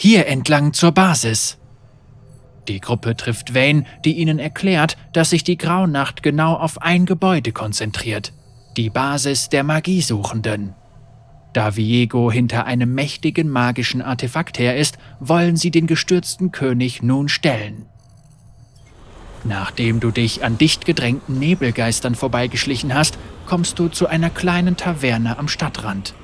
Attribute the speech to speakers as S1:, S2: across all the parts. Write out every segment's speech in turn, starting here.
S1: hier entlang zur Basis. Die Gruppe trifft Wayne, die ihnen erklärt, dass sich die Graunacht genau auf ein Gebäude konzentriert, die Basis der Magiesuchenden. Da Viego hinter einem mächtigen magischen Artefakt her ist, wollen sie den gestürzten König nun stellen. Nachdem du dich an dicht gedrängten Nebelgeistern vorbeigeschlichen hast, kommst du zu einer kleinen Taverne am Stadtrand.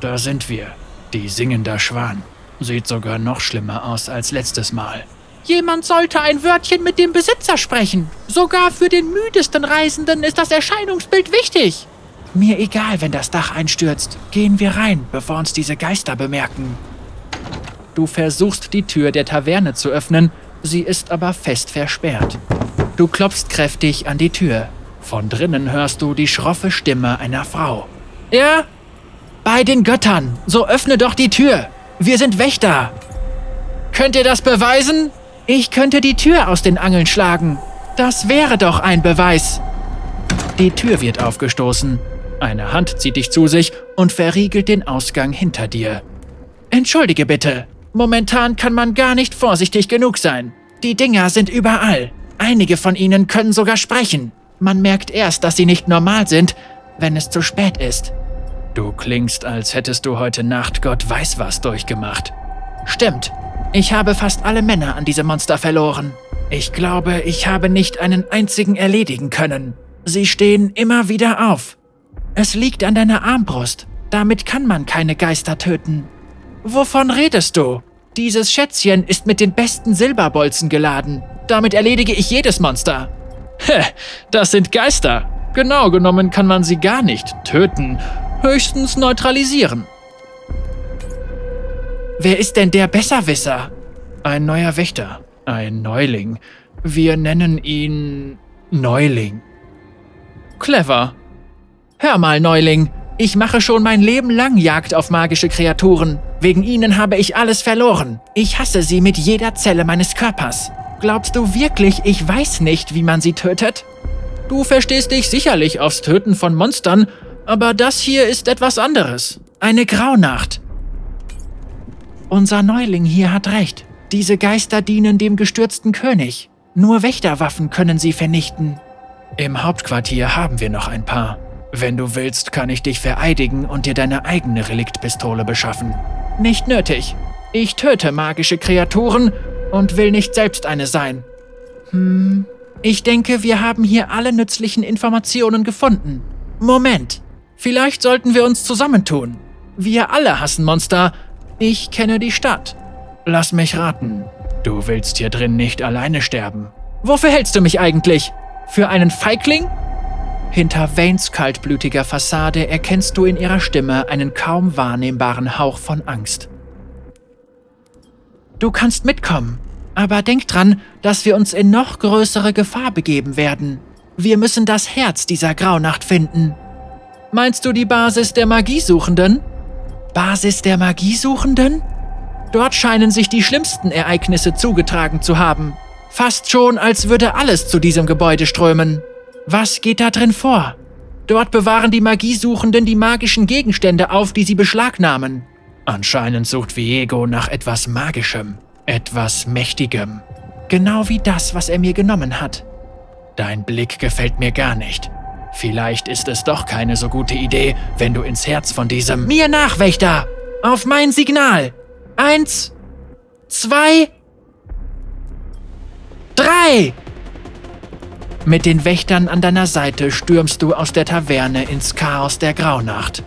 S1: Da sind wir, die singender Schwan. Sieht sogar noch schlimmer aus als letztes Mal.
S2: Jemand sollte ein Wörtchen mit dem Besitzer sprechen. Sogar für den müdesten Reisenden ist das Erscheinungsbild wichtig.
S1: Mir egal, wenn das Dach einstürzt. Gehen wir rein, bevor uns diese Geister bemerken. Du versuchst die Tür der Taverne zu öffnen, sie ist aber fest versperrt. Du klopfst kräftig an die Tür. Von drinnen hörst du die schroffe Stimme einer Frau.
S2: Ja?
S1: Bei den Göttern, so öffne doch die Tür. Wir sind Wächter.
S2: Könnt ihr das beweisen?
S1: Ich könnte die Tür aus den Angeln schlagen. Das wäre doch ein Beweis. Die Tür wird aufgestoßen. Eine Hand zieht dich zu sich und verriegelt den Ausgang hinter dir. Entschuldige bitte. Momentan kann man gar nicht vorsichtig genug sein. Die Dinger sind überall. Einige von ihnen können sogar sprechen. Man merkt erst, dass sie nicht normal sind, wenn es zu spät ist. Du klingst, als hättest du heute Nacht Gott weiß was durchgemacht. Stimmt. Ich habe fast alle Männer an diese Monster verloren. Ich glaube, ich habe nicht einen einzigen erledigen können. Sie stehen immer wieder auf. Es liegt an deiner Armbrust. Damit kann man keine Geister töten. Wovon redest du? Dieses Schätzchen ist mit den besten Silberbolzen geladen. Damit erledige ich jedes Monster.
S2: Hä, das sind Geister. Genau genommen kann man sie gar nicht töten, höchstens neutralisieren.
S1: Wer ist denn der Besserwisser? Ein neuer Wächter, ein Neuling. Wir nennen ihn Neuling.
S2: Clever. Hör mal, Neuling, ich mache schon mein Leben lang Jagd auf magische Kreaturen. Wegen ihnen habe ich alles verloren. Ich hasse sie mit jeder Zelle meines Körpers. Glaubst du wirklich, ich weiß nicht, wie man sie tötet? Du verstehst dich sicherlich aufs Töten von Monstern, aber das hier ist etwas anderes. Eine Graunacht.
S1: Unser Neuling hier hat recht. Diese Geister dienen dem gestürzten König. Nur Wächterwaffen können sie vernichten. Im Hauptquartier haben wir noch ein paar. Wenn du willst, kann ich dich vereidigen und dir deine eigene Reliktpistole beschaffen.
S2: Nicht nötig. Ich töte magische Kreaturen und will nicht selbst eine sein. Hm, ich denke, wir haben hier alle nützlichen Informationen gefunden. Moment, vielleicht sollten wir uns zusammentun. Wir alle hassen Monster. Ich kenne die Stadt.
S1: Lass mich raten. Du willst hier drin nicht alleine sterben.
S2: Wofür hältst du mich eigentlich? Für einen Feigling?
S1: Hinter Vanes kaltblütiger Fassade erkennst du in ihrer Stimme einen kaum wahrnehmbaren Hauch von Angst. Du kannst mitkommen, aber denk dran, dass wir uns in noch größere Gefahr begeben werden. Wir müssen das Herz dieser Graunacht finden.
S2: Meinst du die Basis der Magiesuchenden?
S1: Basis der Magiesuchenden?
S2: Dort scheinen sich die schlimmsten Ereignisse zugetragen zu haben. Fast schon, als würde alles zu diesem Gebäude strömen.
S1: Was geht da drin vor?
S2: Dort bewahren die Magiesuchenden die magischen Gegenstände auf, die sie beschlagnahmen.
S1: Anscheinend sucht Viego nach etwas Magischem, etwas Mächtigem. Genau wie das, was er mir genommen hat. Dein Blick gefällt mir gar nicht. Vielleicht ist es doch keine so gute Idee, wenn du ins Herz von diesem...
S2: Mir nach, Wächter! Auf mein Signal! Eins, zwei, drei!
S1: Mit den Wächtern an deiner Seite stürmst du aus der Taverne ins Chaos der Graunacht.